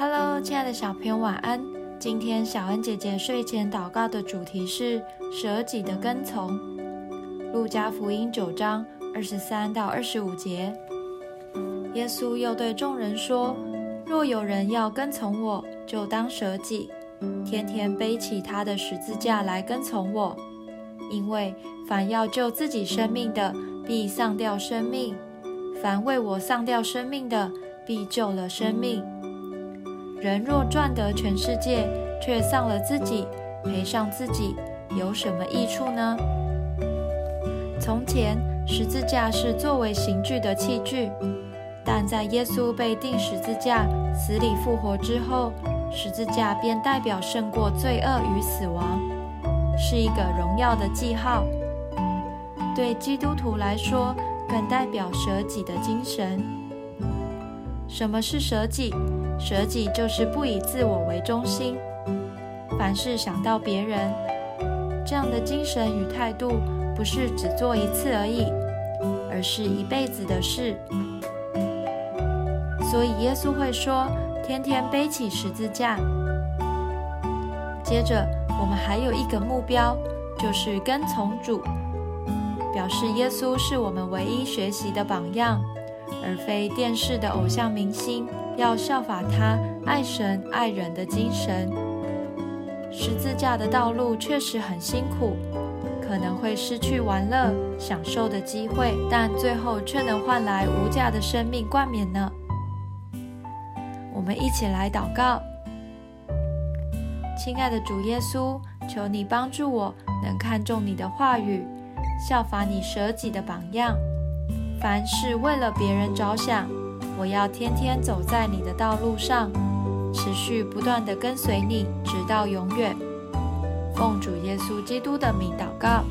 Hello，亲爱的小朋友，晚安。今天小恩姐姐睡前祷告的主题是舍己的跟从。路加福音九章二十三到二十五节，耶稣又对众人说：“若有人要跟从我，就当舍己，天天背起他的十字架来跟从我。因为凡要救自己生命的，必丧掉生命；凡为我丧掉生命的，必救了生命。人若赚得全世界，却丧了自己，赔上自己，有什么益处呢？”从前，十字架是作为刑具的器具，但在耶稣被钉十字架、死里复活之后，十字架便代表胜过罪恶与死亡，是一个荣耀的记号。对基督徒来说，更代表舍己的精神。什么是舍己？舍己就是不以自我为中心，凡事想到别人，这样的精神与态度。不是只做一次而已，而是一辈子的事。所以耶稣会说：“天天背起十字架。”接着，我们还有一个目标，就是跟从主，表示耶稣是我们唯一学习的榜样，而非电视的偶像明星。要效法他爱神爱人的精神。十字架的道路确实很辛苦。可能会失去玩乐、享受的机会，但最后却能换来无价的生命冠冕呢？我们一起来祷告：亲爱的主耶稣，求你帮助我，能看重你的话语，效法你舍己的榜样，凡事为了别人着想。我要天天走在你的道路上，持续不断的跟随你，直到永远。奉主耶稣基督的名祷告。